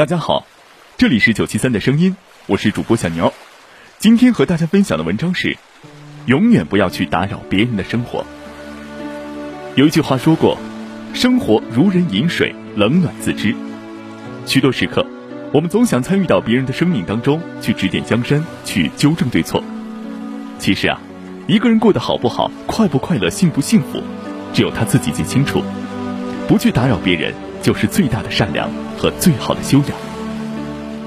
大家好，这里是九七三的声音，我是主播小牛。今天和大家分享的文章是：永远不要去打扰别人的生活。有一句话说过：“生活如人饮水，冷暖自知。”许多时刻，我们总想参与到别人的生命当中去指点江山，去纠正对错。其实啊，一个人过得好不好，快不快乐，幸不幸福，只有他自己最清楚。不去打扰别人，就是最大的善良和最好的修养。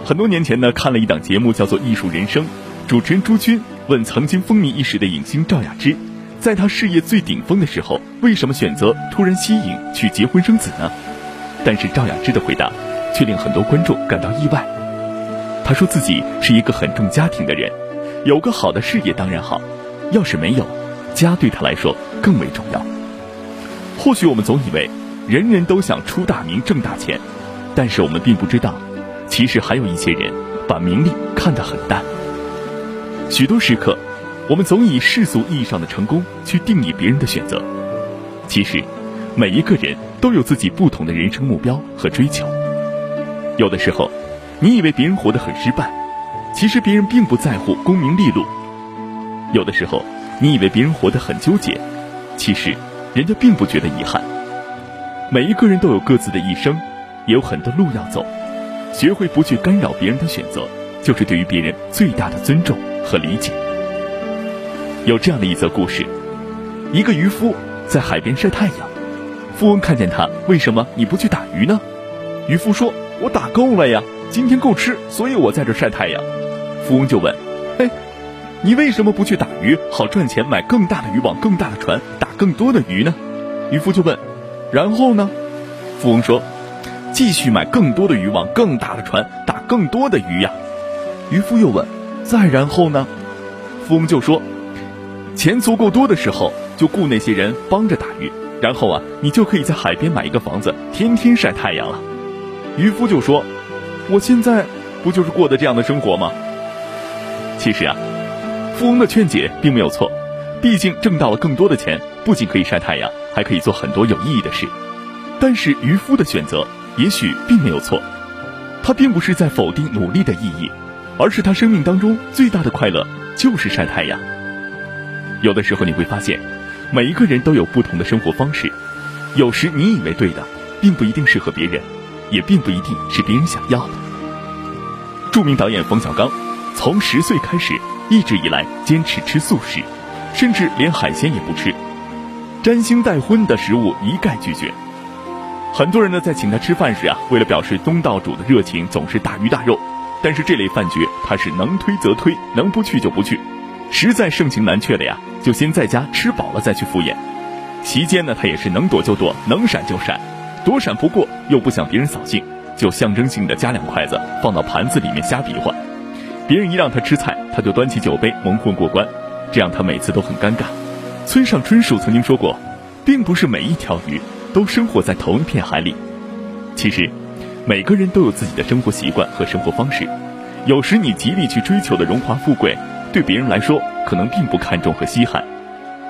很多年前呢，看了一档节目，叫做《艺术人生》，主持人朱军问曾经风靡一时的影星赵雅芝，在她事业最顶峰的时候，为什么选择突然息影去结婚生子呢？但是赵雅芝的回答却令很多观众感到意外。她说自己是一个很重家庭的人，有个好的事业当然好，要是没有，家对她来说更为重要。或许我们总以为。人人都想出大名挣大钱，但是我们并不知道，其实还有一些人把名利看得很淡。许多时刻，我们总以世俗意义上的成功去定义别人的选择。其实，每一个人都有自己不同的人生目标和追求。有的时候，你以为别人活得很失败，其实别人并不在乎功名利禄；有的时候，你以为别人活得很纠结，其实人家并不觉得遗憾。每一个人都有各自的一生，也有很多路要走。学会不去干扰别人的选择，就是对于别人最大的尊重和理解。有这样的一则故事：一个渔夫在海边晒太阳，富翁看见他，为什么你不去打鱼呢？渔夫说：“我打够了呀，今天够吃，所以我在这晒太阳。”富翁就问：“哎，你为什么不去打鱼，好赚钱买更大的渔网、更大的船，打更多的鱼呢？”渔夫就问。然后呢？富翁说：“继续买更多的渔网、更大的船，打更多的鱼呀。”渔夫又问：“再然后呢？”富翁就说：“钱足够多的时候，就雇那些人帮着打鱼。然后啊，你就可以在海边买一个房子，天天晒太阳了。”渔夫就说：“我现在不就是过的这样的生活吗？”其实啊，富翁的劝解并没有错，毕竟挣到了更多的钱，不仅可以晒太阳。还可以做很多有意义的事，但是渔夫的选择也许并没有错，他并不是在否定努力的意义，而是他生命当中最大的快乐就是晒太阳。有的时候你会发现，每一个人都有不同的生活方式，有时你以为对的，并不一定适合别人，也并不一定是别人想要的。著名导演冯小刚，从十岁开始，一直以来坚持吃素食，甚至连海鲜也不吃。沾腥带荤的食物一概拒绝。很多人呢在请他吃饭时啊，为了表示东道主的热情，总是大鱼大肉。但是这类饭局他是能推则推，能不去就不去。实在盛情难却了呀，就先在家吃饱了再去赴宴。席间呢，他也是能躲就躲，能闪就闪，躲闪不过又不想别人扫兴，就象征性的夹两筷子放到盘子里面瞎比划。别人一让他吃菜，他就端起酒杯蒙混过关，这样他每次都很尴尬。村上春树曾经说过，并不是每一条鱼都生活在同一片海里。其实，每个人都有自己的生活习惯和生活方式。有时你极力去追求的荣华富贵，对别人来说可能并不看重和稀罕；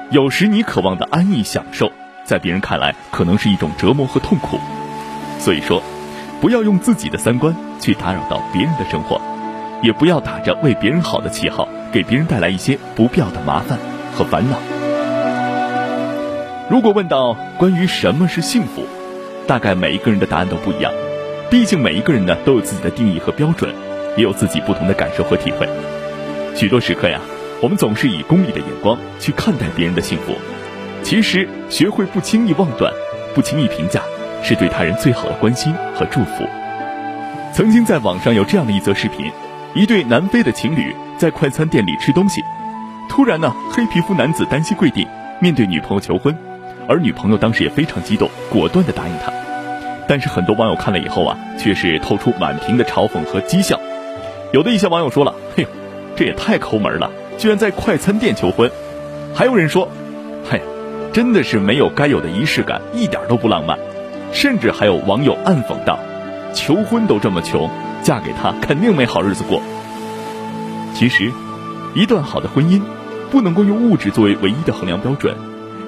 有时你渴望的安逸享受，在别人看来可能是一种折磨和痛苦。所以说，不要用自己的三观去打扰到别人的生活，也不要打着为别人好的旗号，给别人带来一些不必要的麻烦和烦恼。如果问到关于什么是幸福，大概每一个人的答案都不一样。毕竟每一个人呢都有自己的定义和标准，也有自己不同的感受和体会。许多时刻呀，我们总是以功利的眼光去看待别人的幸福。其实，学会不轻易妄断，不轻易评价，是对他人最好的关心和祝福。曾经在网上有这样的一则视频：一对南非的情侣在快餐店里吃东西，突然呢，黑皮肤男子单膝跪地。面对女朋友求婚，而女朋友当时也非常激动，果断的答应他。但是很多网友看了以后啊，却是透出满屏的嘲讽和讥笑。有的一些网友说了：“嘿，这也太抠门了，居然在快餐店求婚。”还有人说：“嘿，真的是没有该有的仪式感，一点都不浪漫。”甚至还有网友暗讽道：“求婚都这么穷，嫁给他肯定没好日子过。”其实，一段好的婚姻，不能够用物质作为唯一的衡量标准。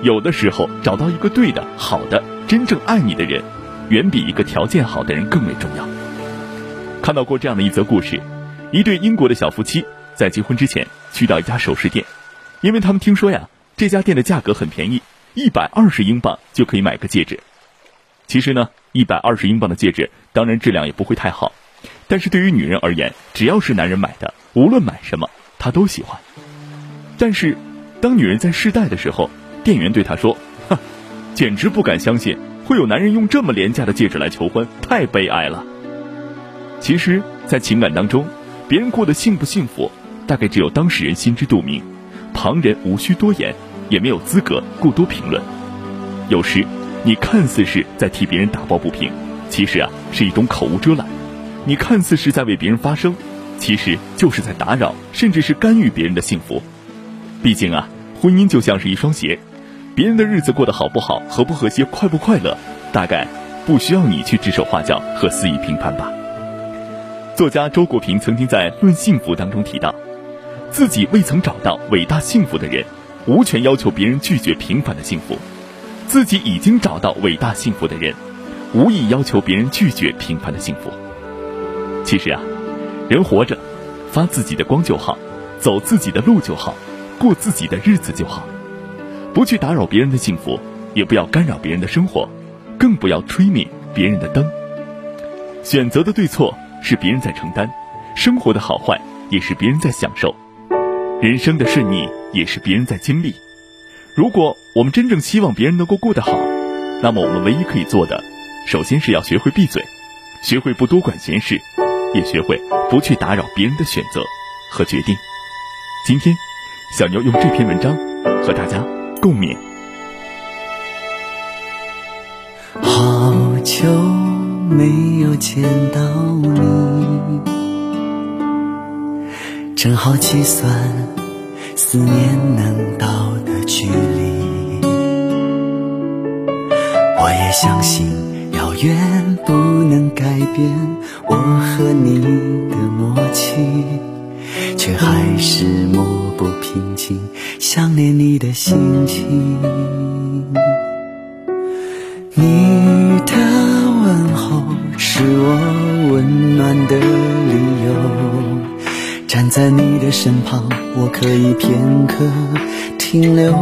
有的时候，找到一个对的、好的、真正爱你的人，远比一个条件好的人更为重要。看到过这样的一则故事：一对英国的小夫妻在结婚之前去到一家首饰店，因为他们听说呀，这家店的价格很便宜，一百二十英镑就可以买个戒指。其实呢，一百二十英镑的戒指，当然质量也不会太好。但是对于女人而言，只要是男人买的，无论买什么，她都喜欢。但是，当女人在试戴的时候，店员对她说：“哼，简直不敢相信会有男人用这么廉价的戒指来求婚，太悲哀了。”其实，在情感当中，别人过得幸不幸福，大概只有当事人心知肚明，旁人无需多言，也没有资格过多评论。有时，你看似是在替别人打抱不平，其实啊，是一种口无遮拦。你看似是在为别人发声，其实就是在打扰，甚至是干预别人的幸福。毕竟啊，婚姻就像是一双鞋，别人的日子过得好不好、和不和谐、快不快乐，大概不需要你去指手画脚和肆意评判吧。作家周国平曾经在《论幸福》当中提到，自己未曾找到伟大幸福的人，无权要求别人拒绝平凡的幸福；自己已经找到伟大幸福的人，无意要求别人拒绝平凡的幸福。其实啊，人活着，发自己的光就好，走自己的路就好，过自己的日子就好，不去打扰别人的幸福，也不要干扰别人的生活，更不要吹灭别人的灯。选择的对错是别人在承担，生活的好坏也是别人在享受，人生的顺逆也是别人在经历。如果我们真正希望别人能够过得好，那么我们唯一可以做的，首先是要学会闭嘴，学会不多管闲事。也学会不去打扰别人的选择和决定。今天，小牛用这篇文章和大家共勉。好久没有见到你，正好计算思念能到的距离。我也相信遥远不能改变。我和你的默契，却还是抹不平静想念你的心情。你的问候是我温暖的理由，站在你的身旁，我可以片刻停留。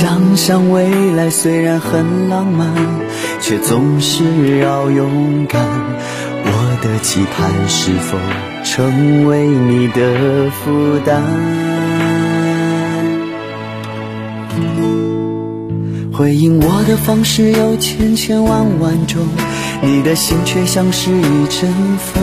想想未来虽然很浪漫，却总是要勇敢。我的期盼是否成为你的负担？回应我的方式有千千万万种，你的心却像是一阵风。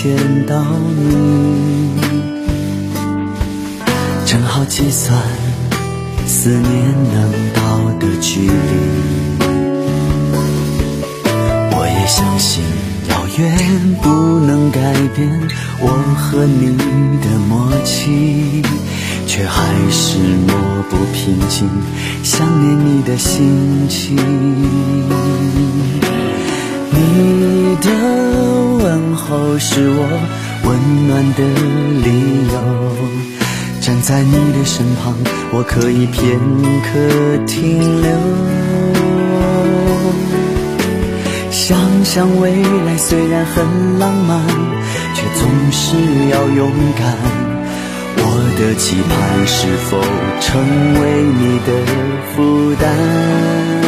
见到你，正好计算思念能到的距离。我也相信遥远不能改变我和你的默契，却还是抹不平静想念你的心情。你的。问候是我温暖的理由。站在你的身旁，我可以片刻停留。想想未来虽然很浪漫，却总是要勇敢。我的期盼是否成为你的负担？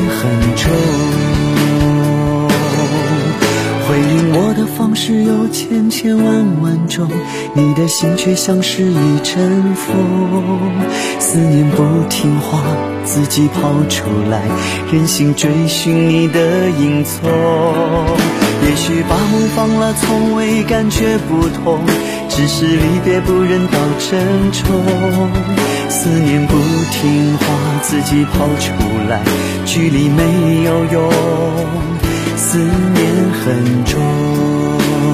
我的方式有千千万万种，你的心却像是一阵风。思念不听话，自己跑出来，任性追寻你的影踪。也许把梦放了，从未感觉不同。只是离别不忍到珍重，思念不听话，自己跑出来，距离没有用，思念很重。